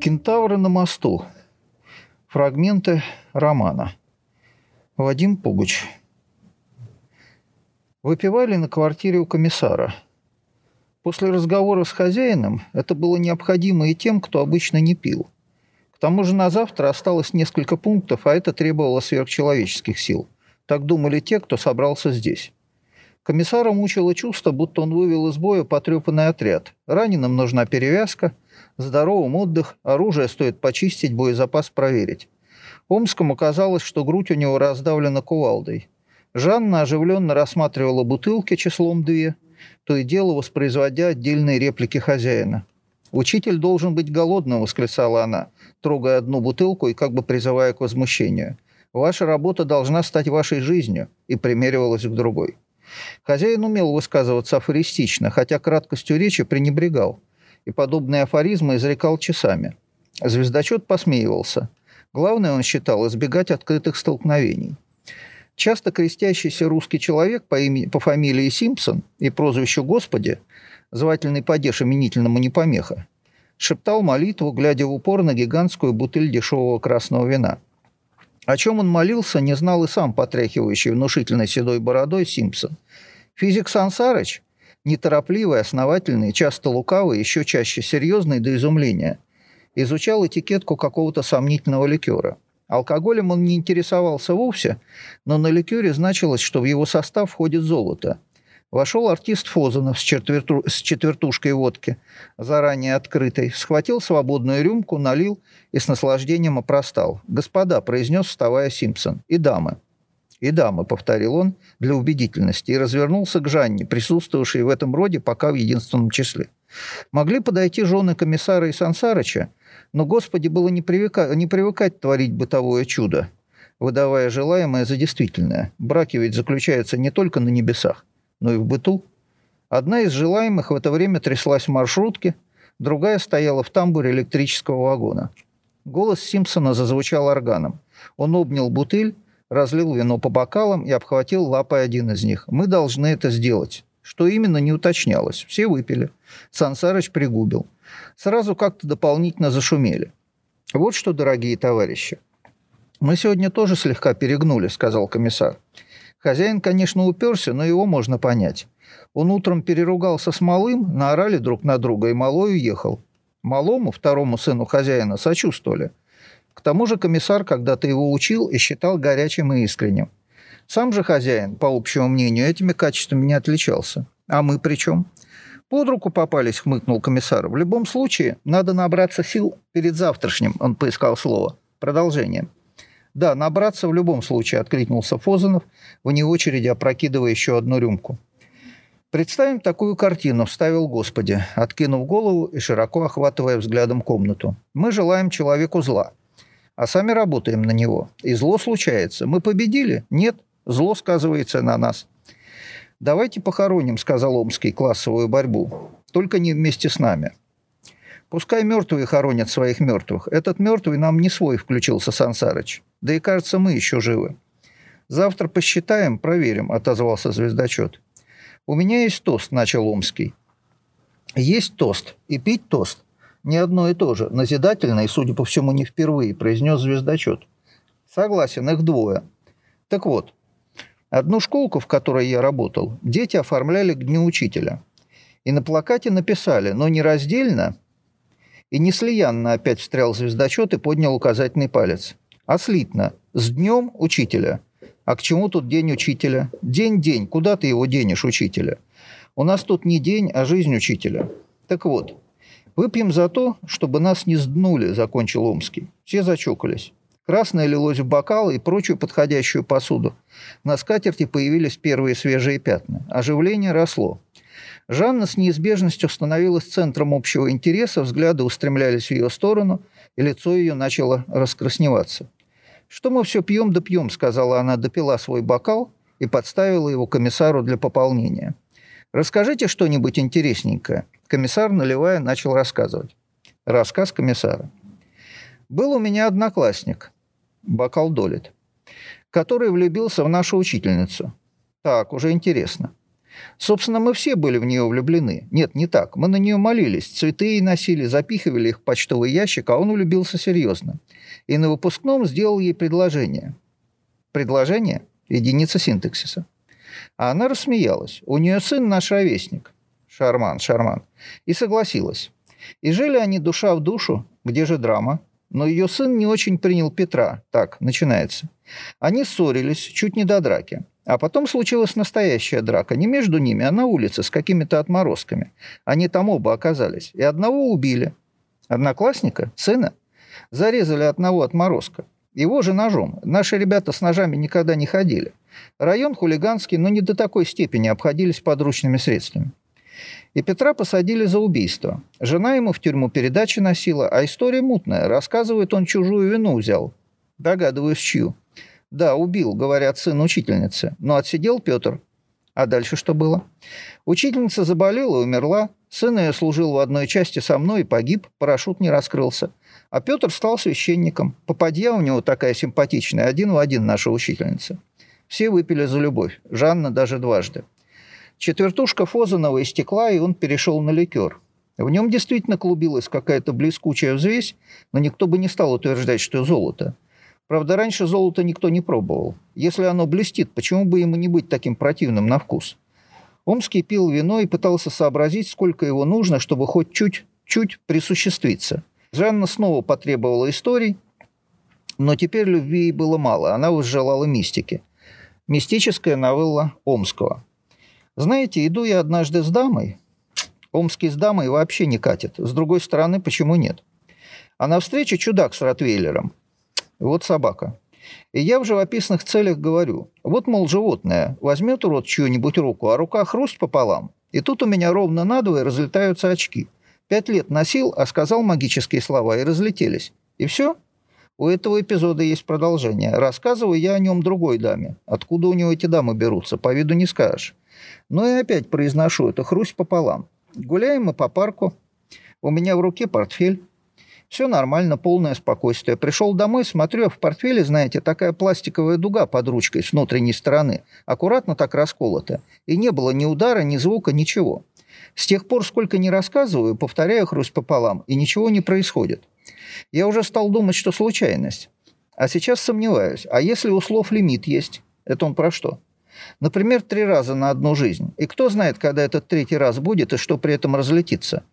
Кентавры на мосту. Фрагменты романа. Вадим Пугуч. Выпивали на квартире у комиссара. После разговора с хозяином это было необходимо и тем, кто обычно не пил. К тому же на завтра осталось несколько пунктов, а это требовало сверхчеловеческих сил. Так думали те, кто собрался здесь. Комиссара мучило чувство, будто он вывел из боя потрепанный отряд. Раненым нужна перевязка, здоровым отдых, оружие стоит почистить, боезапас проверить. Омскому казалось, что грудь у него раздавлена кувалдой. Жанна оживленно рассматривала бутылки числом две, то и дело воспроизводя отдельные реплики хозяина. «Учитель должен быть голодным», — восклицала она, трогая одну бутылку и как бы призывая к возмущению. «Ваша работа должна стать вашей жизнью», и примеривалась к другой. Хозяин умел высказываться афористично, хотя краткостью речи пренебрегал, и подобные афоризмы изрекал часами. Звездочет посмеивался. Главное, он считал, избегать открытых столкновений. Часто крестящийся русский человек по, имени, по фамилии Симпсон и прозвищу «Господи», звательный падеж именительному не помеха, шептал молитву, глядя в упор на гигантскую бутыль дешевого красного вина – о чем он молился, не знал и сам потряхивающий внушительной седой бородой Симпсон. Физик Сансарыч, неторопливый, основательный, часто лукавый, еще чаще серьезный до изумления, изучал этикетку какого-то сомнительного ликера. Алкоголем он не интересовался вовсе, но на ликере значилось, что в его состав входит золото – Вошел артист Фозанов с, четверту, с четвертушкой водки, заранее открытой, схватил свободную рюмку, налил и с наслаждением опростал. «Господа», — произнес, вставая Симпсон, — «и дамы». «И дамы», — повторил он для убедительности, и развернулся к Жанне, присутствовавшей в этом роде пока в единственном числе. Могли подойти жены комиссара и Сансарыча, но, Господи, было не, привыка... не привыкать творить бытовое чудо, выдавая желаемое за действительное. Браки ведь заключаются не только на небесах но и в быту. Одна из желаемых в это время тряслась в маршрутке, другая стояла в тамбуре электрического вагона. Голос Симпсона зазвучал органом. Он обнял бутыль, разлил вино по бокалам и обхватил лапой один из них. «Мы должны это сделать». Что именно, не уточнялось. Все выпили. Сансарыч пригубил. Сразу как-то дополнительно зашумели. «Вот что, дорогие товарищи, мы сегодня тоже слегка перегнули», — сказал комиссар. Хозяин, конечно, уперся, но его можно понять. Он утром переругался с малым, наорали друг на друга, и малой уехал. Малому, второму сыну хозяина, сочувствовали. К тому же комиссар когда-то его учил и считал горячим и искренним. Сам же хозяин, по общему мнению, этими качествами не отличался. А мы при чем? Под руку попались, хмыкнул комиссар. В любом случае, надо набраться сил перед завтрашним, он поискал слово. Продолжение. Да, набраться в любом случае, откликнулся Фозанов, вне очереди опрокидывая еще одну рюмку. Представим такую картину, вставил Господи, откинув голову и широко охватывая взглядом комнату. Мы желаем человеку зла, а сами работаем на него. И зло случается. Мы победили? Нет, зло сказывается на нас. «Давайте похороним», — сказал Омский, классовую борьбу. «Только не вместе с нами». Пускай мертвые хоронят своих мертвых. Этот мертвый нам не свой, включился Сансарыч. Да и кажется, мы еще живы. Завтра посчитаем, проверим, отозвался звездочет. У меня есть тост, начал Омский. Есть тост. И пить тост. Не одно и то же. Назидательно и, судя по всему, не впервые, произнес звездочет. Согласен, их двое. Так вот, одну школку, в которой я работал, дети оформляли к Дню Учителя. И на плакате написали, но не раздельно, и неслиянно опять встрял звездочет и поднял указательный палец. А слитно. С днем учителя. А к чему тут день учителя? День-день. Куда ты его денешь, учителя? У нас тут не день, а жизнь учителя. Так вот, выпьем за то, чтобы нас не сднули, закончил Омский. Все зачокались. Красное лилось в бокалы и прочую подходящую посуду. На скатерти появились первые свежие пятна. Оживление росло. Жанна с неизбежностью становилась центром общего интереса, взгляды устремлялись в ее сторону, и лицо ее начало раскрасневаться. «Что мы все пьем да пьем», — сказала она, допила свой бокал и подставила его комиссару для пополнения. «Расскажите что-нибудь интересненькое». Комиссар, наливая, начал рассказывать. Рассказ комиссара. «Был у меня одноклассник, бокал долит, который влюбился в нашу учительницу. Так, уже интересно. Собственно, мы все были в нее влюблены. Нет, не так. Мы на нее молились, цветы ей носили, запихивали их в почтовый ящик, а он влюбился серьезно. И на выпускном сделал ей предложение. Предложение – единица синтаксиса. А она рассмеялась. У нее сын наш ровесник. Шарман, Шарман. И согласилась. И жили они душа в душу. Где же драма? Но ее сын не очень принял Петра. Так, начинается. Они ссорились, чуть не до драки. А потом случилась настоящая драка. Не между ними, а на улице с какими-то отморозками. Они там оба оказались. И одного убили. Одноклассника, сына, зарезали одного отморозка. Его же ножом. Наши ребята с ножами никогда не ходили. Район хулиганский, но не до такой степени обходились подручными средствами. И Петра посадили за убийство. Жена ему в тюрьму передачи носила, а история мутная. Рассказывает, он чужую вину взял. Догадываюсь, чью. Да, убил, говорят, сын учительницы. Но отсидел Петр. А дальше что было? Учительница заболела и умерла. Сын ее служил в одной части со мной и погиб. Парашют не раскрылся. А Петр стал священником. Попадья у него такая симпатичная, один в один наша учительница. Все выпили за любовь. Жанна даже дважды. Четвертушка Фозанова истекла, и он перешел на ликер. В нем действительно клубилась какая-то блескучая взвесь, но никто бы не стал утверждать, что золото – Правда, раньше золото никто не пробовал. Если оно блестит, почему бы ему не быть таким противным на вкус? Омский пил вино и пытался сообразить, сколько его нужно, чтобы хоть чуть-чуть присуществиться. Жанна снова потребовала историй, но теперь любви ей было мало, она возжелала мистики. Мистическая новелла Омского. Знаете, иду я однажды с дамой. Омский с дамой вообще не катит. С другой стороны, почему нет? А навстречу чудак с ротвейлером. Вот собака. И я в живописных целях говорю, вот, мол, животное, возьмет урод чью-нибудь руку, а рука хруст пополам, и тут у меня ровно надвое разлетаются очки. Пять лет носил, а сказал магические слова, и разлетелись. И все? У этого эпизода есть продолжение. Рассказываю я о нем другой даме. Откуда у него эти дамы берутся, по виду не скажешь. Но и опять произношу это хрусть пополам. Гуляем мы по парку. У меня в руке портфель. Все нормально, полное спокойствие. Пришел домой, смотрю, а в портфеле, знаете, такая пластиковая дуга под ручкой с внутренней стороны, аккуратно так расколота. И не было ни удара, ни звука, ничего. С тех пор, сколько не рассказываю, повторяю хруст пополам, и ничего не происходит. Я уже стал думать, что случайность. А сейчас сомневаюсь. А если у слов лимит есть? Это он про что? Например, три раза на одну жизнь. И кто знает, когда этот третий раз будет и что при этом разлетится.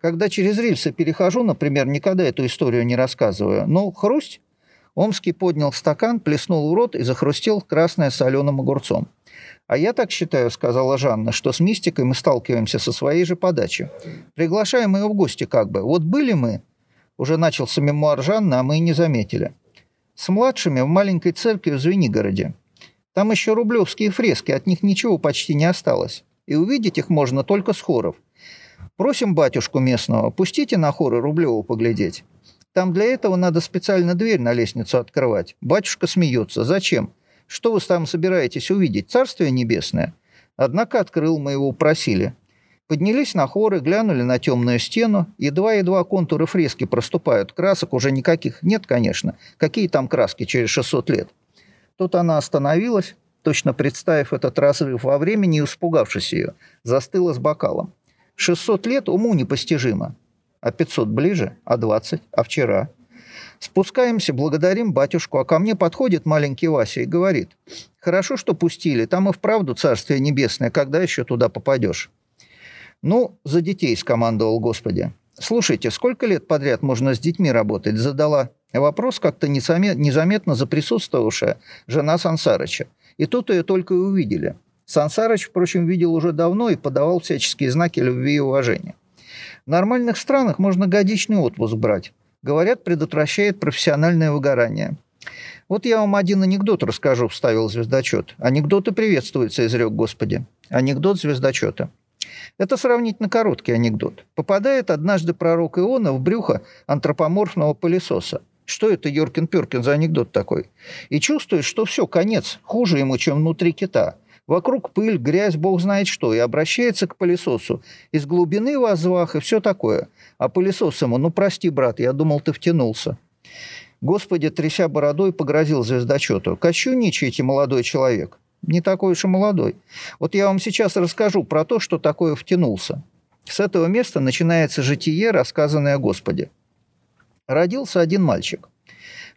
Когда через рельсы перехожу, например, никогда эту историю не рассказываю. Но хрусть. Омский поднял стакан, плеснул в рот и захрустел красное соленым огурцом. «А я так считаю», — сказала Жанна, «что с мистикой мы сталкиваемся со своей же подачи. Приглашаем ее в гости как бы. Вот были мы...» Уже начался мемуар Жанны, а мы и не заметили. «С младшими в маленькой церкви в Звенигороде. Там еще рублевские фрески, от них ничего почти не осталось. И увидеть их можно только с хоров. Просим батюшку местного, пустите на хоры Рублеву поглядеть. Там для этого надо специально дверь на лестницу открывать. Батюшка смеется. Зачем? Что вы там собираетесь увидеть? Царствие небесное? Однако открыл, мы его просили. Поднялись на хоры, глянули на темную стену. Едва-едва контуры фрески проступают. Красок уже никаких нет, конечно. Какие там краски через 600 лет? Тут она остановилась, точно представив этот разрыв во времени и испугавшись ее, застыла с бокалом. 600 лет уму непостижимо. А 500 ближе, а 20, а вчера. Спускаемся, благодарим батюшку, а ко мне подходит маленький Вася и говорит, «Хорошо, что пустили, там и вправду Царствие Небесное, когда еще туда попадешь?» «Ну, за детей», — скомандовал Господи. «Слушайте, сколько лет подряд можно с детьми работать?» — задала Вопрос как-то незаметно заприсутствовавшая жена Сансарыча. И тут ее только и увидели. Сансарыч, впрочем, видел уже давно и подавал всяческие знаки любви и уважения. В нормальных странах можно годичный отпуск брать. Говорят, предотвращает профессиональное выгорание. Вот я вам один анекдот расскажу, вставил звездочет. Анекдоты приветствуются, изрек Господи. Анекдот звездочета. Это сравнительно короткий анекдот. Попадает однажды пророк Иона в брюхо антропоморфного пылесоса – что это Йоркин Пёркин за анекдот такой? И чувствует, что все, конец, хуже ему, чем внутри кита. Вокруг пыль, грязь, бог знает что, и обращается к пылесосу. Из глубины возвах и все такое. А пылесос ему, ну прости, брат, я думал, ты втянулся. Господи, тряся бородой, погрозил звездочету. Кощунничаете, молодой человек. Не такой уж и молодой. Вот я вам сейчас расскажу про то, что такое втянулся. С этого места начинается житие, рассказанное о Господе. Родился один мальчик.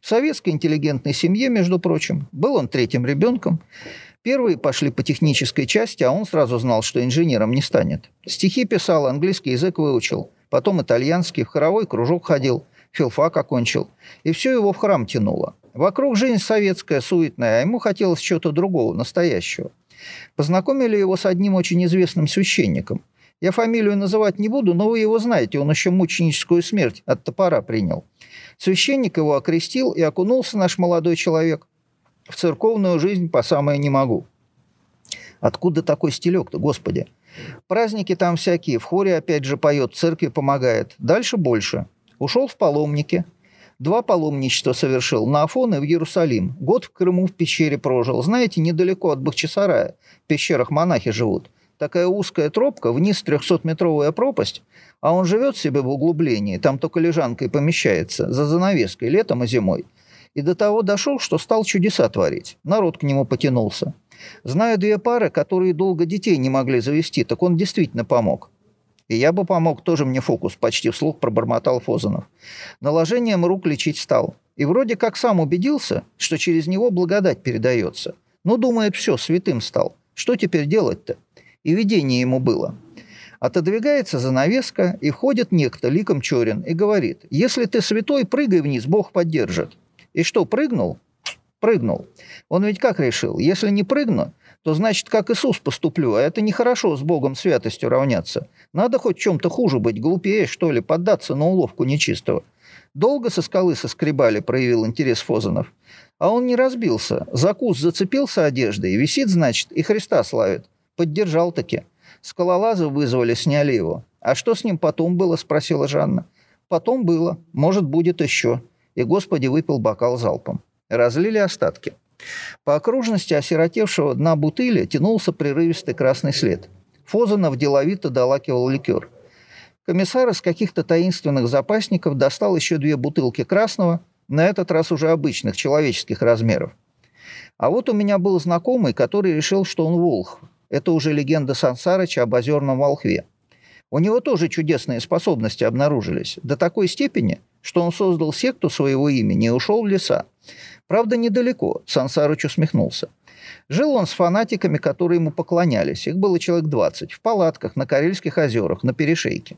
В советской интеллигентной семье, между прочим, был он третьим ребенком. Первые пошли по технической части, а он сразу знал, что инженером не станет. Стихи писал, английский язык выучил, потом итальянский, в хоровой кружок ходил, филфак окончил. И все его в храм тянуло. Вокруг жизнь советская, суетная, а ему хотелось чего-то другого, настоящего. Познакомили его с одним очень известным священником. Я фамилию называть не буду, но вы его знаете, он еще мученическую смерть от топора принял. Священник его окрестил, и окунулся наш молодой человек в церковную жизнь по самое не могу. Откуда такой стилек-то, Господи? Праздники там всякие, в хоре опять же поет, церкви помогает. Дальше больше. Ушел в паломники. Два паломничества совершил на Афон и в Иерусалим. Год в Крыму в пещере прожил. Знаете, недалеко от Бахчисарая. В пещерах монахи живут. Такая узкая тропка, вниз 300-метровая пропасть, а он живет себе в углублении, там только лежанкой помещается, за занавеской, летом и зимой. И до того дошел, что стал чудеса творить. Народ к нему потянулся. Знаю две пары, которые долго детей не могли завести, так он действительно помог. И я бы помог, тоже мне фокус, почти вслух пробормотал Фозанов. Наложением рук лечить стал. И вроде как сам убедился, что через него благодать передается. Ну, думает, все, святым стал. Что теперь делать-то? И видение ему было. Отодвигается занавеска, и входит некто, ликом Чорин, и говорит, «Если ты святой, прыгай вниз, Бог поддержит». И что, прыгнул? Прыгнул. Он ведь как решил? Если не прыгну, то значит, как Иисус поступлю, а это нехорошо с Богом святостью равняться. Надо хоть чем-то хуже быть, глупее, что ли, поддаться на уловку нечистого. Долго со скалы соскребали, проявил интерес Фозанов. А он не разбился. Закус зацепился одеждой, висит, значит, и Христа славит. Поддержал таки. Скалолазы вызвали, сняли его. «А что с ним потом было?» – спросила Жанна. «Потом было. Может, будет еще». И Господи выпил бокал залпом. Разлили остатки. По окружности осиротевшего дна бутыли тянулся прерывистый красный след. Фозанов деловито долакивал ликер. Комиссар из каких-то таинственных запасников достал еще две бутылки красного, на этот раз уже обычных, человеческих размеров. А вот у меня был знакомый, который решил, что он волх. Это уже легенда Сансарыча об озерном волхве. У него тоже чудесные способности обнаружились, до такой степени, что он создал секту своего имени и ушел в леса. Правда, недалеко, Сансарыч усмехнулся. Жил он с фанатиками, которые ему поклонялись. Их было человек 20. В палатках, на Карельских озерах, на перешейке.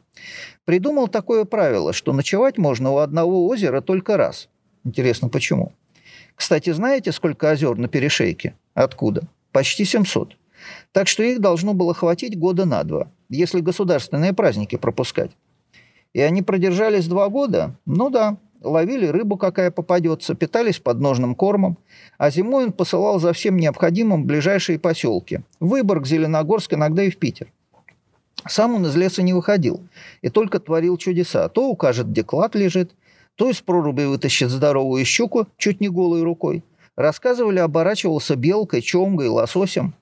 Придумал такое правило, что ночевать можно у одного озера только раз. Интересно, почему? Кстати, знаете, сколько озер на перешейке? Откуда? Почти 700. Так что их должно было хватить года на два, если государственные праздники пропускать. И они продержались два года? Ну да, ловили рыбу, какая попадется, питались подножным кормом, а зимой он посылал за всем необходимым ближайшие поселки. Выборг, Зеленогорск, иногда и в Питер. Сам он из леса не выходил и только творил чудеса. То укажет, где клад лежит, то из проруби вытащит здоровую щуку чуть не голой рукой. Рассказывали, оборачивался белкой, чомгой, лососем.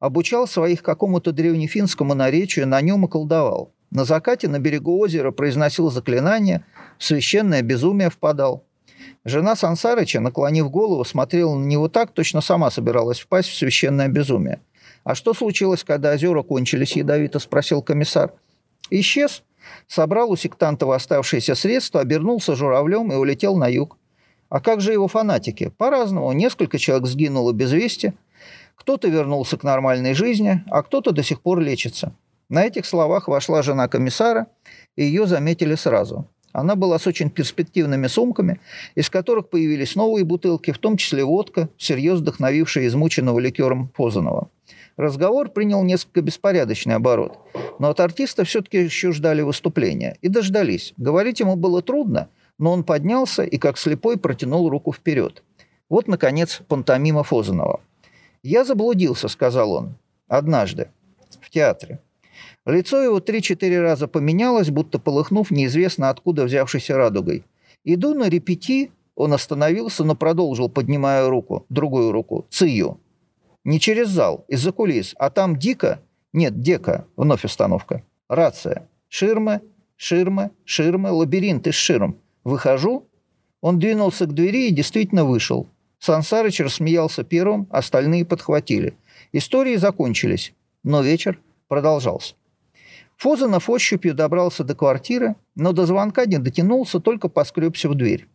Обучал своих какому-то древнефинскому наречию, на нем и колдовал. На закате на берегу озера произносил заклинания, в священное безумие впадал. Жена Сансарыча, наклонив голову, смотрела на него так, точно сама собиралась впасть в священное безумие. «А что случилось, когда озера кончились?» – ядовито спросил комиссар. «Исчез. Собрал у сектантов оставшиеся средства, обернулся журавлем и улетел на юг. А как же его фанатики? По-разному. Несколько человек сгинуло без вести. Кто-то вернулся к нормальной жизни, а кто-то до сих пор лечится. На этих словах вошла жена комиссара, и ее заметили сразу. Она была с очень перспективными сумками, из которых появились новые бутылки, в том числе водка, всерьез вдохновившая измученного ликером Позанова. Разговор принял несколько беспорядочный оборот, но от артиста все-таки еще ждали выступления. И дождались. Говорить ему было трудно, но он поднялся и, как слепой, протянул руку вперед. Вот, наконец, пантомима Фозанова. «Я заблудился», — сказал он, — «однажды, в театре. Лицо его три-четыре раза поменялось, будто полыхнув неизвестно откуда взявшейся радугой. Иду на репети, он остановился, но продолжил, поднимая руку, другую руку, цию. Не через зал, из-за кулис, а там дико, нет, дека, вновь остановка, рация, ширмы, ширмы, ширмы, лабиринт из ширм. Выхожу, он двинулся к двери и действительно вышел. Сансарыч рассмеялся первым, остальные подхватили. Истории закончились, но вечер продолжался. Фозанов ощупью добрался до квартиры, но до звонка не дотянулся, только поскребся в дверь.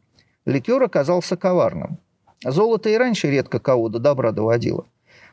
Ликер оказался коварным. Золото и раньше редко кого до добра доводило.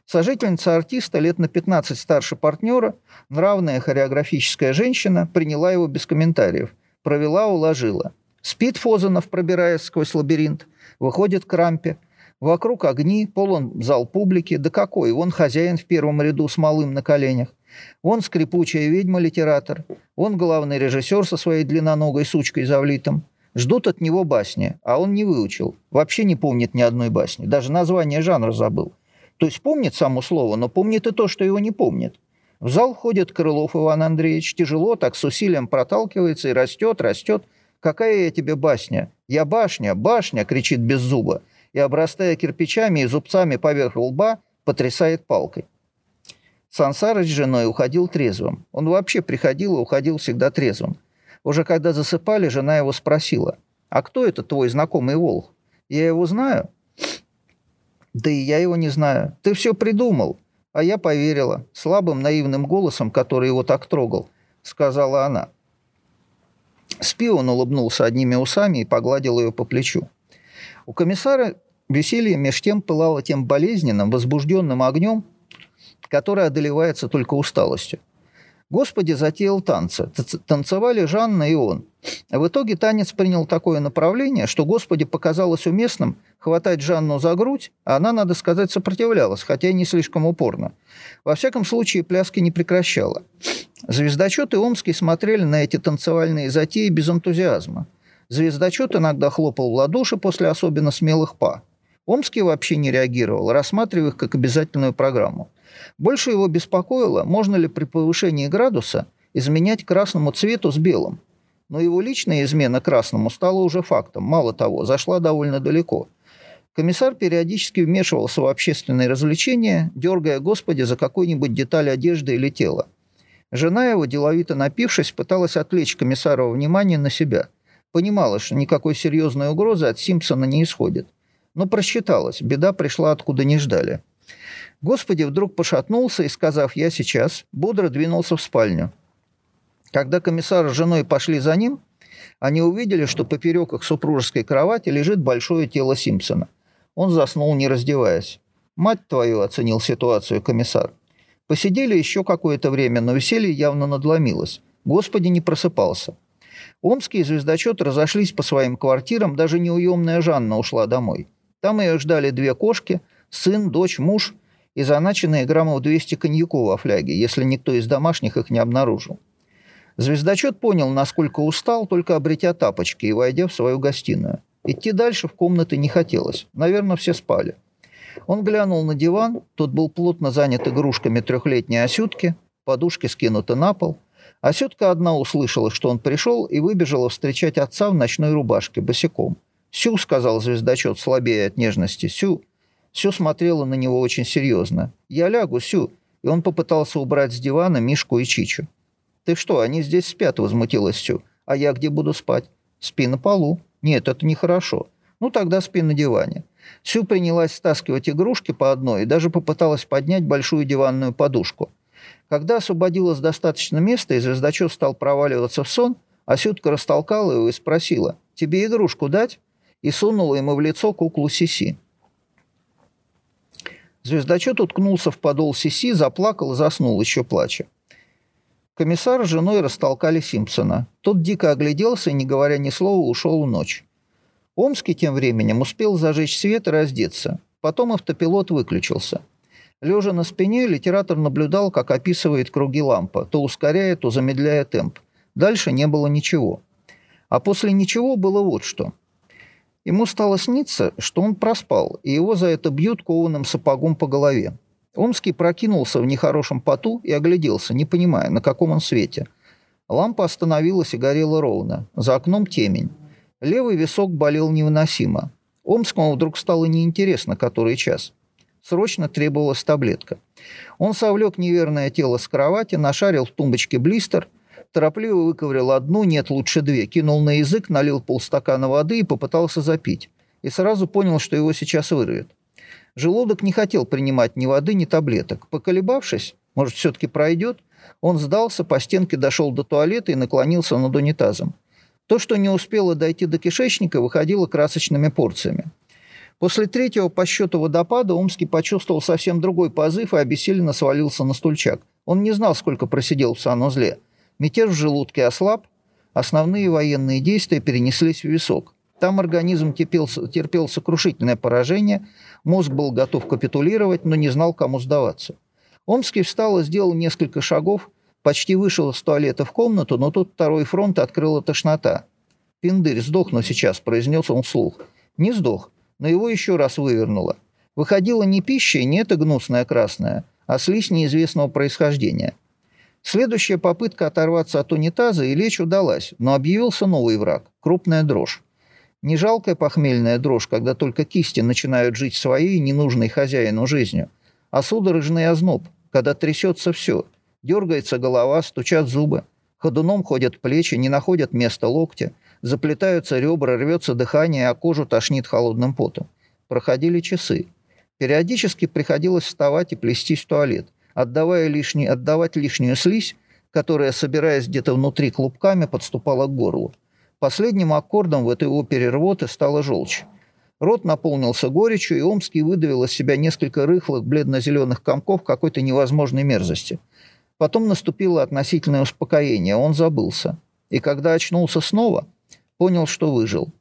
Сожительница артиста, лет на 15 старше партнера, нравная хореографическая женщина, приняла его без комментариев. Провела, уложила. Спит Фозанов, пробираясь сквозь лабиринт. Выходит к рампе. Вокруг огни, полон зал публики. Да какой, он хозяин в первом ряду с малым на коленях. Он скрипучая ведьма-литератор. Он главный режиссер со своей длинноногой сучкой завлитым. Ждут от него басни, а он не выучил. Вообще не помнит ни одной басни. Даже название жанра забыл. То есть помнит само слово, но помнит и то, что его не помнит. В зал входит Крылов Иван Андреевич, тяжело, так с усилием проталкивается и растет, растет. «Какая я тебе басня?» «Я башня, башня!» — кричит без зуба. И, обрастая кирпичами и зубцами поверх лба, потрясает палкой. Сансарыч с женой уходил трезвым. Он вообще приходил и уходил всегда трезвым. Уже когда засыпали, жена его спросила, «А кто это твой знакомый волк? Я его знаю?» «Да и я его не знаю. Ты все придумал». А я поверила, слабым наивным голосом, который его так трогал, сказала она. Спи он улыбнулся одними усами и погладил ее по плечу. У комиссара веселье меж тем пылало тем болезненным, возбужденным огнем, который одолевается только усталостью. Господи затеял танцы. Танцевали Жанна и он. В итоге танец принял такое направление, что Господи показалось уместным хватать Жанну за грудь, а она, надо сказать, сопротивлялась, хотя и не слишком упорно. Во всяком случае, пляски не прекращала. Звездочеты Омский смотрели на эти танцевальные затеи без энтузиазма. Звездочет иногда хлопал в ладоши после особенно смелых па. Омский вообще не реагировал, рассматривая их как обязательную программу. Больше его беспокоило, можно ли при повышении градуса изменять красному цвету с белым. Но его личная измена красному стала уже фактом. Мало того, зашла довольно далеко. Комиссар периодически вмешивался в общественные развлечения, дергая Господи за какую-нибудь деталь одежды или тела. Жена его, деловито напившись, пыталась отвлечь комиссарова внимание на себя. Понимала, что никакой серьезной угрозы от Симпсона не исходит. Но просчиталась, беда пришла откуда не ждали. Господи вдруг пошатнулся и, сказав «я сейчас», бодро двинулся в спальню. Когда комиссар с женой пошли за ним, они увидели, что поперек их супружеской кровати лежит большое тело Симпсона. Он заснул, не раздеваясь. «Мать твою!» – оценил ситуацию комиссар. Посидели еще какое-то время, но веселье явно надломилось. Господи не просыпался. Омские звездочеты разошлись по своим квартирам, даже неуемная Жанна ушла домой. Там ее ждали две кошки, сын, дочь, муж – и заначенные граммов 200 коньяку во фляге, если никто из домашних их не обнаружил. Звездочет понял, насколько устал, только обретя тапочки и войдя в свою гостиную. Идти дальше в комнаты не хотелось. Наверное, все спали. Он глянул на диван, тот был плотно занят игрушками трехлетней осютки, подушки скинуты на пол. Осютка одна услышала, что он пришел, и выбежала встречать отца в ночной рубашке, босиком. «Сю», — сказал звездочет, слабее от нежности, — «Сю». Сю смотрела на него очень серьезно. «Я лягу, Сю». И он попытался убрать с дивана Мишку и Чичу. «Ты что, они здесь спят?» – возмутилась Сю. «А я где буду спать?» «Спи на полу». «Нет, это нехорошо». «Ну, тогда спи на диване». Сю принялась стаскивать игрушки по одной и даже попыталась поднять большую диванную подушку. Когда освободилось достаточно места и звездочет стал проваливаться в сон, Асютка растолкала его и спросила, «Тебе игрушку дать?» И сунула ему в лицо куклу Сиси. Звездочет уткнулся в подол Сиси, заплакал и заснул, еще плача. Комиссар с женой растолкали Симпсона. Тот дико огляделся и, не говоря ни слова, ушел в ночь. Омский тем временем успел зажечь свет и раздеться. Потом автопилот выключился. Лежа на спине, литератор наблюдал, как описывает круги лампа, то ускоряя, то замедляя темп. Дальше не было ничего. А после ничего было вот что – Ему стало сниться, что он проспал, и его за это бьют кованым сапогом по голове. Омский прокинулся в нехорошем поту и огляделся, не понимая, на каком он свете. Лампа остановилась и горела ровно. За окном темень. Левый висок болел невыносимо. Омскому вдруг стало неинтересно, который час. Срочно требовалась таблетка. Он совлек неверное тело с кровати, нашарил в тумбочке блистер – торопливо выковырял одну, нет, лучше две, кинул на язык, налил полстакана воды и попытался запить. И сразу понял, что его сейчас вырвет. Желудок не хотел принимать ни воды, ни таблеток. Поколебавшись, может, все-таки пройдет, он сдался, по стенке дошел до туалета и наклонился над унитазом. То, что не успело дойти до кишечника, выходило красочными порциями. После третьего по счету водопада Омский почувствовал совсем другой позыв и обессиленно свалился на стульчак. Он не знал, сколько просидел в санузле. Мятеж в желудке ослаб, основные военные действия перенеслись в висок. Там организм терпел, терпел сокрушительное поражение, мозг был готов капитулировать, но не знал, кому сдаваться. Омский встал и сделал несколько шагов, почти вышел из туалета в комнату, но тут второй фронт открыла тошнота. «Пиндырь, сдохну сейчас», – произнес он вслух. Не сдох, но его еще раз вывернуло. Выходила не пища не эта гнусная красная, а слизь неизвестного происхождения. Следующая попытка оторваться от унитаза и лечь удалась, но объявился новый враг – крупная дрожь. Не жалкая похмельная дрожь, когда только кисти начинают жить своей, ненужной хозяину жизнью, а судорожный озноб, когда трясется все, дергается голова, стучат зубы, ходуном ходят плечи, не находят места локтя, заплетаются ребра, рвется дыхание, а кожу тошнит холодным потом. Проходили часы. Периодически приходилось вставать и плестись в туалет, отдавая лишний, отдавать лишнюю слизь, которая, собираясь где-то внутри клубками, подступала к горлу. Последним аккордом в этой опере рвоты стала желчь. Рот наполнился горечью, и Омский выдавил из себя несколько рыхлых бледно-зеленых комков какой-то невозможной мерзости. Потом наступило относительное успокоение, он забылся. И когда очнулся снова, понял, что выжил.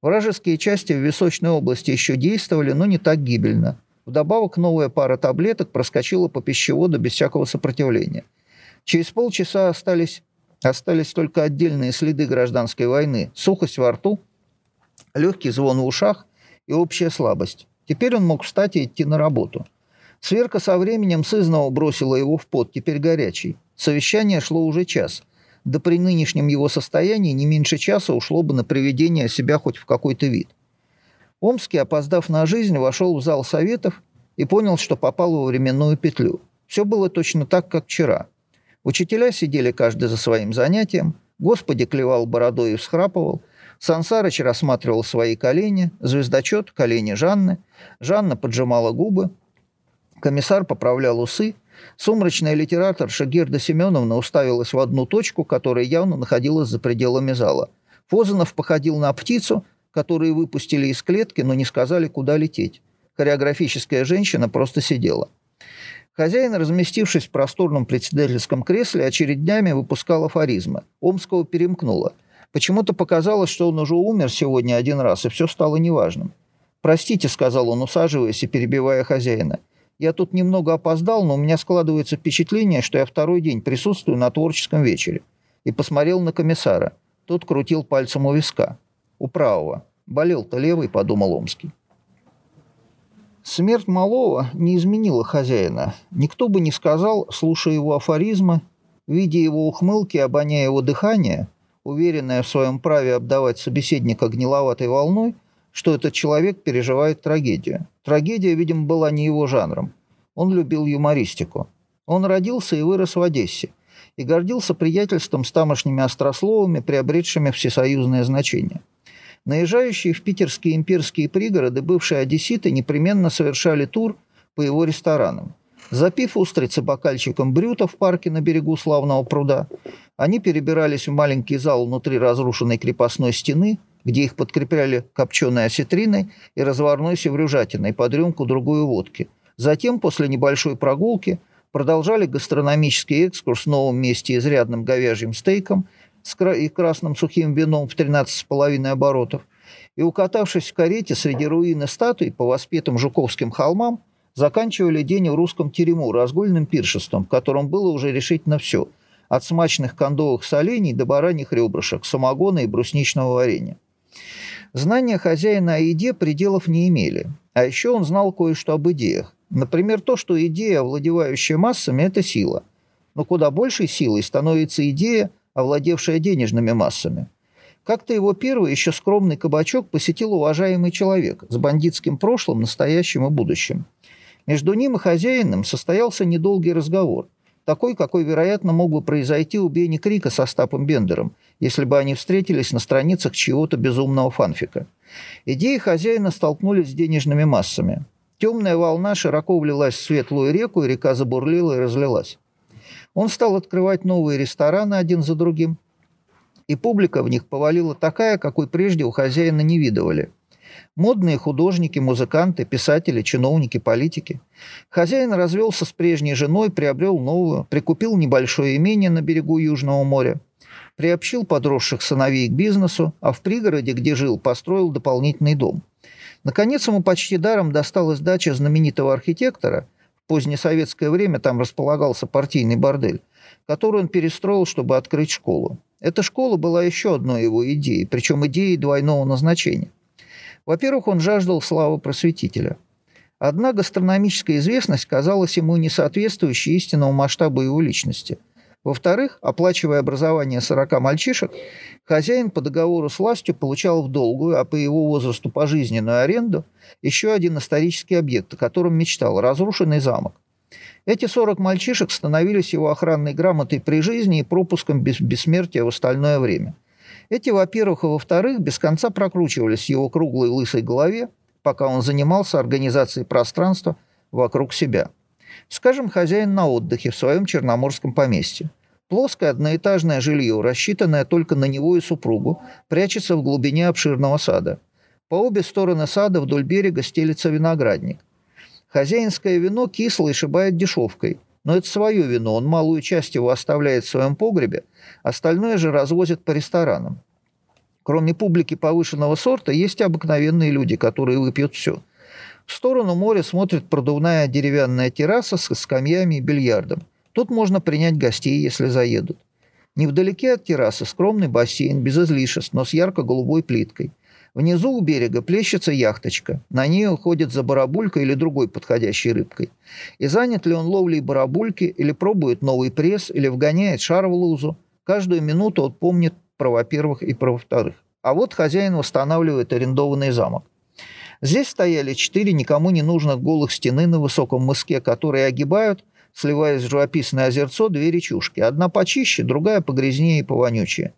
Вражеские части в височной области еще действовали, но не так гибельно. Вдобавок новая пара таблеток проскочила по пищеводу без всякого сопротивления. Через полчаса остались, остались только отдельные следы гражданской войны, сухость во рту, легкий звон в ушах и общая слабость. Теперь он мог встать и идти на работу. Сверка со временем сызнова бросила его в пот, теперь горячий. Совещание шло уже час – да при нынешнем его состоянии не меньше часа ушло бы на приведение себя хоть в какой-то вид. Омский, опоздав на жизнь, вошел в зал советов и понял, что попал во временную петлю. Все было точно так, как вчера. Учителя сидели каждый за своим занятием, Господи клевал бородой и всхрапывал, Сансарыч рассматривал свои колени, звездочет – колени Жанны, Жанна поджимала губы, комиссар поправлял усы, Сумрачная литераторша Герда Семеновна уставилась в одну точку, которая явно находилась за пределами зала. Фозанов походил на птицу, которую выпустили из клетки, но не сказали, куда лететь. Хореографическая женщина просто сидела. Хозяин, разместившись в просторном председательском кресле, очереднями выпускал афоризмы. Омского перемкнуло. Почему-то показалось, что он уже умер сегодня один раз, и все стало неважным. «Простите», — сказал он, усаживаясь и перебивая хозяина. Я тут немного опоздал, но у меня складывается впечатление, что я второй день присутствую на творческом вечере. И посмотрел на комиссара. Тот крутил пальцем у виска. У правого. Болел-то левый, подумал Омский. Смерть малого не изменила хозяина. Никто бы не сказал, слушая его афоризмы, видя его ухмылки, обоняя его дыхание, уверенное в своем праве обдавать собеседника гниловатой волной, что этот человек переживает трагедию. Трагедия, видимо, была не его жанром. Он любил юмористику. Он родился и вырос в Одессе и гордился приятельством с тамошними острословами, приобретшими всесоюзное значение. Наезжающие в питерские имперские пригороды бывшие одесситы непременно совершали тур по его ресторанам. Запив устрицы бокальчиком брюта в парке на берегу славного пруда, они перебирались в маленький зал внутри разрушенной крепостной стены – где их подкрепляли копченой осетриной и разварной севрюжатиной под рюмку другую водки. Затем, после небольшой прогулки, продолжали гастрономический экскурс в новом месте изрядным говяжьим стейком и красным сухим вином в 13,5 оборотов, и, укатавшись в карете среди руины статуй по воспетым Жуковским холмам, заканчивали день в русском терему разгульным пиршеством, в котором было уже решительно все – от смачных кондовых солений до бараньих ребрышек, самогона и брусничного варенья. Знания хозяина о еде пределов не имели. А еще он знал кое-что об идеях. Например, то, что идея, овладевающая массами, это сила. Но куда большей силой становится идея, овладевшая денежными массами. Как-то его первый, еще скромный кабачок посетил уважаемый человек с бандитским прошлым, настоящим и будущим. Между ним и хозяином состоялся недолгий разговор – такой, какой, вероятно, мог бы произойти у Бенни Крика со Стапом Бендером, если бы они встретились на страницах чего-то безумного фанфика. Идеи хозяина столкнулись с денежными массами. Темная волна широко влилась в светлую реку, и река забурлила и разлилась. Он стал открывать новые рестораны один за другим, и публика в них повалила такая, какой прежде у хозяина не видывали. Модные художники, музыканты, писатели, чиновники, политики. Хозяин развелся с прежней женой, приобрел новую, прикупил небольшое имение на берегу Южного моря, приобщил подросших сыновей к бизнесу, а в пригороде, где жил, построил дополнительный дом. Наконец ему почти даром досталась дача знаменитого архитектора, позднесоветское время там располагался партийный бордель, который он перестроил, чтобы открыть школу. Эта школа была еще одной его идеей, причем идеей двойного назначения. Во-первых, он жаждал славы просветителя. Одна гастрономическая известность казалась ему не соответствующей истинному масштабу его личности. Во-вторых, оплачивая образование 40 мальчишек, хозяин по договору с властью получал в долгую, а по его возрасту пожизненную аренду, еще один исторический объект, о котором мечтал – разрушенный замок. Эти 40 мальчишек становились его охранной грамотой при жизни и пропуском без бессмертия в остальное время. Эти, во-первых, и во-вторых, без конца прокручивались в его круглой лысой голове, пока он занимался организацией пространства вокруг себя. Скажем, хозяин на отдыхе в своем черноморском поместье. Плоское одноэтажное жилье, рассчитанное только на него и супругу, прячется в глубине обширного сада. По обе стороны сада вдоль берега стелится виноградник – Хозяинское вино кисло и шибает дешевкой. Но это свое вино, он малую часть его оставляет в своем погребе, остальное же развозит по ресторанам. Кроме публики повышенного сорта, есть обыкновенные люди, которые выпьют все. В сторону моря смотрит продувная деревянная терраса с скамьями и бильярдом. Тут можно принять гостей, если заедут. Невдалеке от террасы скромный бассейн, без излишеств, но с ярко-голубой плиткой – Внизу у берега плещется яхточка. На ней уходит за барабулькой или другой подходящей рыбкой. И занят ли он ловлей барабульки, или пробует новый пресс, или вгоняет шар в лузу. Каждую минуту он помнит про во-первых и про во-вторых. А вот хозяин восстанавливает арендованный замок. Здесь стояли четыре никому не нужных голых стены на высоком мыске, которые огибают, сливаясь в живописное озерцо, две речушки. Одна почище, другая погрязнее и повонючее.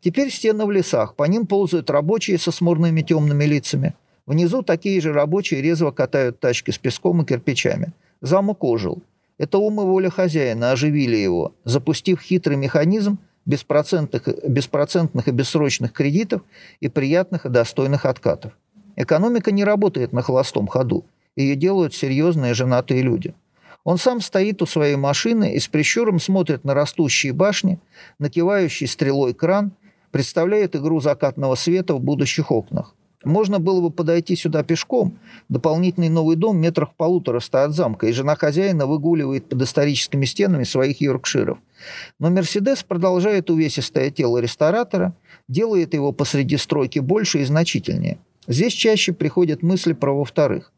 Теперь стены в лесах, по ним ползают рабочие со смурными темными лицами. Внизу такие же рабочие резво катают тачки с песком и кирпичами. Замок ожил. Это ум и воля хозяина оживили его, запустив хитрый механизм беспроцентных, беспроцентных и бессрочных кредитов и приятных и достойных откатов. Экономика не работает на холостом ходу. Ее делают серьезные женатые люди. Он сам стоит у своей машины и с прищуром смотрит на растущие башни, на кивающий стрелой кран, представляет игру закатного света в будущих окнах. Можно было бы подойти сюда пешком. Дополнительный новый дом метрах в полутораста от замка, и жена хозяина выгуливает под историческими стенами своих йоркширов. Но «Мерседес» продолжает увесистое тело ресторатора, делает его посреди стройки больше и значительнее. Здесь чаще приходят мысли про во-вторых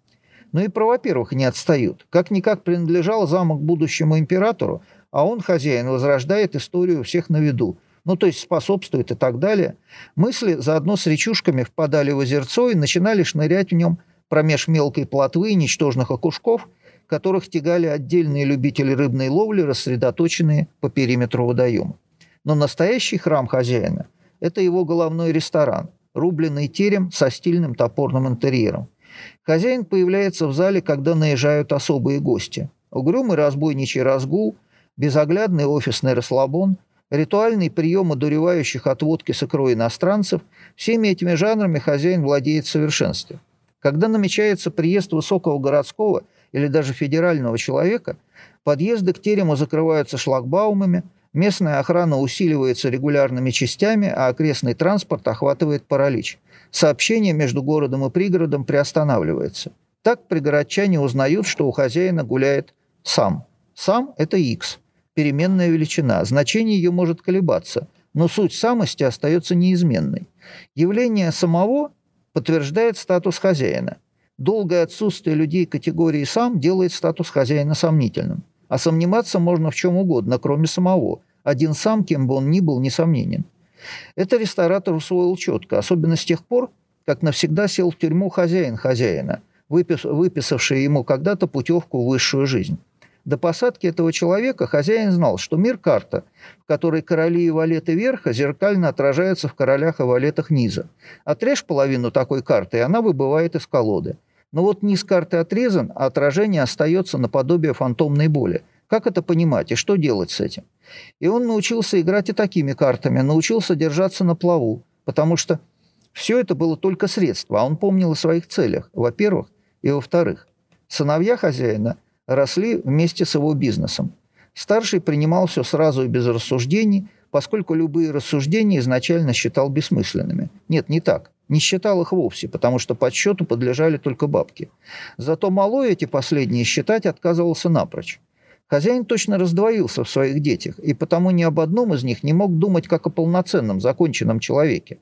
но и про во-первых не отстают. Как-никак принадлежал замок будущему императору, а он, хозяин, возрождает историю всех на виду. Ну, то есть способствует и так далее. Мысли заодно с речушками впадали в озерцо и начинали шнырять в нем промеж мелкой плотвы и ничтожных окушков, которых тягали отдельные любители рыбной ловли, рассредоточенные по периметру водоема. Но настоящий храм хозяина – это его головной ресторан, рубленый терем со стильным топорным интерьером – Хозяин появляется в зале, когда наезжают особые гости. Угрюмый разбойничий разгул, безоглядный офисный расслабон, ритуальный прием одуревающих от водки с икрой иностранцев – всеми этими жанрами хозяин владеет в совершенстве. Когда намечается приезд высокого городского или даже федерального человека, подъезды к терему закрываются шлагбаумами – Местная охрана усиливается регулярными частями, а окрестный транспорт охватывает паралич. Сообщение между городом и пригородом приостанавливается. Так пригородчане узнают, что у хозяина гуляет сам. Сам – это x, переменная величина, значение ее может колебаться, но суть самости остается неизменной. Явление самого подтверждает статус хозяина. Долгое отсутствие людей категории «сам» делает статус хозяина сомнительным. А сомневаться можно в чем угодно, кроме самого, один сам, кем бы он ни был, несомненен. Это ресторатор усвоил четко, особенно с тех пор, как навсегда сел в тюрьму хозяин хозяина, выпис, выписавший ему когда-то путевку в высшую жизнь. До посадки этого человека хозяин знал, что мир – карта, в которой короли и валеты верха зеркально отражаются в королях и валетах низа. Отрежь половину такой карты, и она выбывает из колоды. Но вот низ карты отрезан, а отражение остается наподобие фантомной боли. Как это понимать и что делать с этим? И он научился играть и такими картами, научился держаться на плаву, потому что все это было только средство, а он помнил о своих целях, во-первых, и во-вторых. Сыновья хозяина росли вместе с его бизнесом. Старший принимал все сразу и без рассуждений, поскольку любые рассуждения изначально считал бессмысленными. Нет, не так. Не считал их вовсе, потому что подсчету подлежали только бабки. Зато малой эти последние считать отказывался напрочь. Хозяин точно раздвоился в своих детях, и потому ни об одном из них не мог думать как о полноценном, законченном человеке.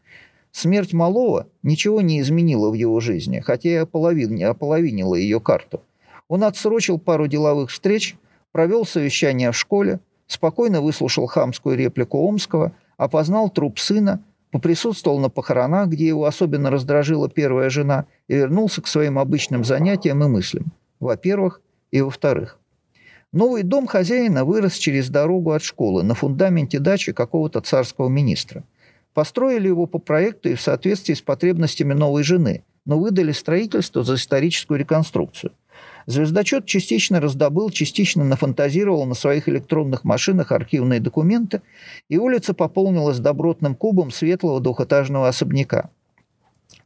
Смерть малого ничего не изменила в его жизни, хотя и ополовин, ополовинила ее карту. Он отсрочил пару деловых встреч, провел совещание в школе, спокойно выслушал хамскую реплику Омского, опознал труп сына, поприсутствовал на похоронах, где его особенно раздражила первая жена, и вернулся к своим обычным занятиям и мыслям. Во-первых, и во-вторых. Новый дом хозяина вырос через дорогу от школы на фундаменте дачи какого-то царского министра. Построили его по проекту и в соответствии с потребностями новой жены, но выдали строительство за историческую реконструкцию – Звездочет частично раздобыл, частично нафантазировал на своих электронных машинах архивные документы, и улица пополнилась добротным кубом светлого двухэтажного особняка.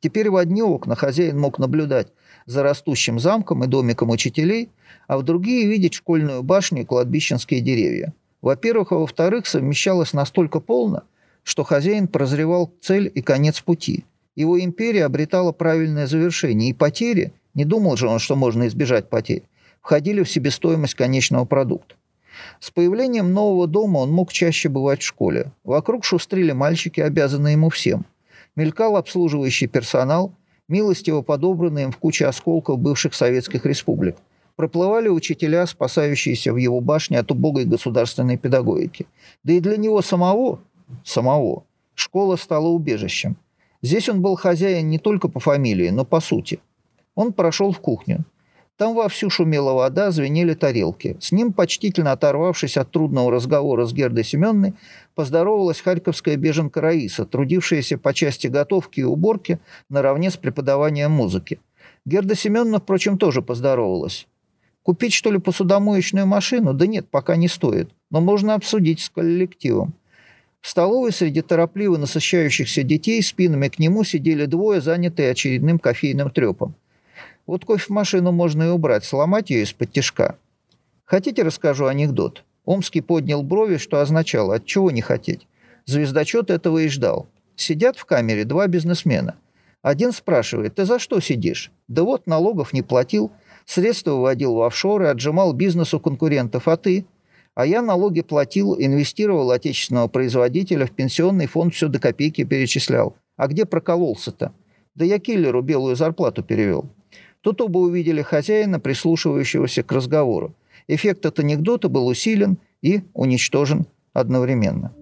Теперь в одни окна хозяин мог наблюдать за растущим замком и домиком учителей, а в другие видеть школьную башню и кладбищенские деревья. Во-первых, а во-вторых, совмещалось настолько полно, что хозяин прозревал цель и конец пути. Его империя обретала правильное завершение, и потери – не думал же он, что можно избежать потерь. Входили в себестоимость конечного продукта. С появлением нового дома он мог чаще бывать в школе. Вокруг шустрили мальчики, обязанные ему всем. Мелькал обслуживающий персонал, милостиво подобранный им в куче осколков бывших советских республик. Проплывали учителя, спасающиеся в его башне от убогой государственной педагогики. Да и для него самого, самого, школа стала убежищем. Здесь он был хозяин не только по фамилии, но по сути – он прошел в кухню. Там вовсю шумела вода, звенели тарелки. С ним, почтительно оторвавшись от трудного разговора с Гердой Семенной, поздоровалась харьковская беженка Раиса, трудившаяся по части готовки и уборки наравне с преподаванием музыки. Герда Семеновна, впрочем, тоже поздоровалась. Купить, что ли, посудомоечную машину? Да нет, пока не стоит. Но можно обсудить с коллективом. В столовой среди торопливо насыщающихся детей спинами к нему сидели двое, занятые очередным кофейным трепом. Вот кофемашину можно и убрать, сломать ее из-под тяжка. Хотите, расскажу анекдот? Омский поднял брови, что означало «от чего не хотеть?». Звездочет этого и ждал. Сидят в камере два бизнесмена. Один спрашивает, ты за что сидишь? Да вот, налогов не платил, средства выводил в офшоры, отжимал бизнес у конкурентов, а ты? А я налоги платил, инвестировал отечественного производителя, в пенсионный фонд все до копейки перечислял. А где прокололся-то? Да я киллеру белую зарплату перевел. Тут оба увидели хозяина, прислушивающегося к разговору. Эффект от анекдота был усилен и уничтожен одновременно.